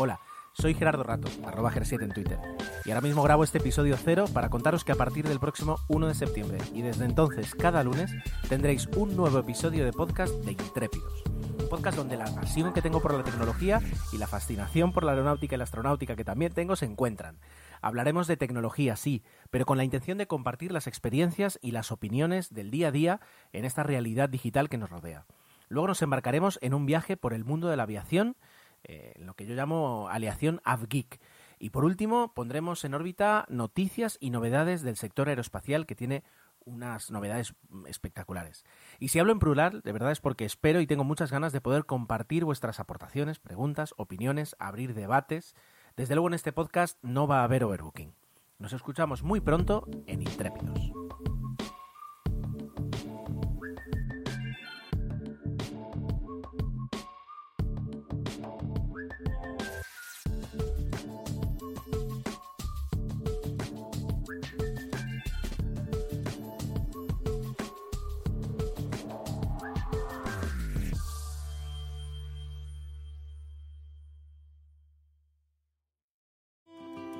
Hola, soy Gerardo Rato, arroba Ger7 en Twitter, y ahora mismo grabo este episodio cero para contaros que a partir del próximo 1 de septiembre y desde entonces cada lunes tendréis un nuevo episodio de podcast de Intrépidos. Un podcast donde la pasión que tengo por la tecnología y la fascinación por la aeronáutica y la astronáutica que también tengo se encuentran. Hablaremos de tecnología, sí, pero con la intención de compartir las experiencias y las opiniones del día a día en esta realidad digital que nos rodea. Luego nos embarcaremos en un viaje por el mundo de la aviación, eh, lo que yo llamo aleación AvGeek. Y por último, pondremos en órbita noticias y novedades del sector aeroespacial que tiene unas novedades espectaculares. Y si hablo en plural, de verdad es porque espero y tengo muchas ganas de poder compartir vuestras aportaciones, preguntas, opiniones, abrir debates. Desde luego en este podcast no va a haber overbooking. Nos escuchamos muy pronto en Intrépidos.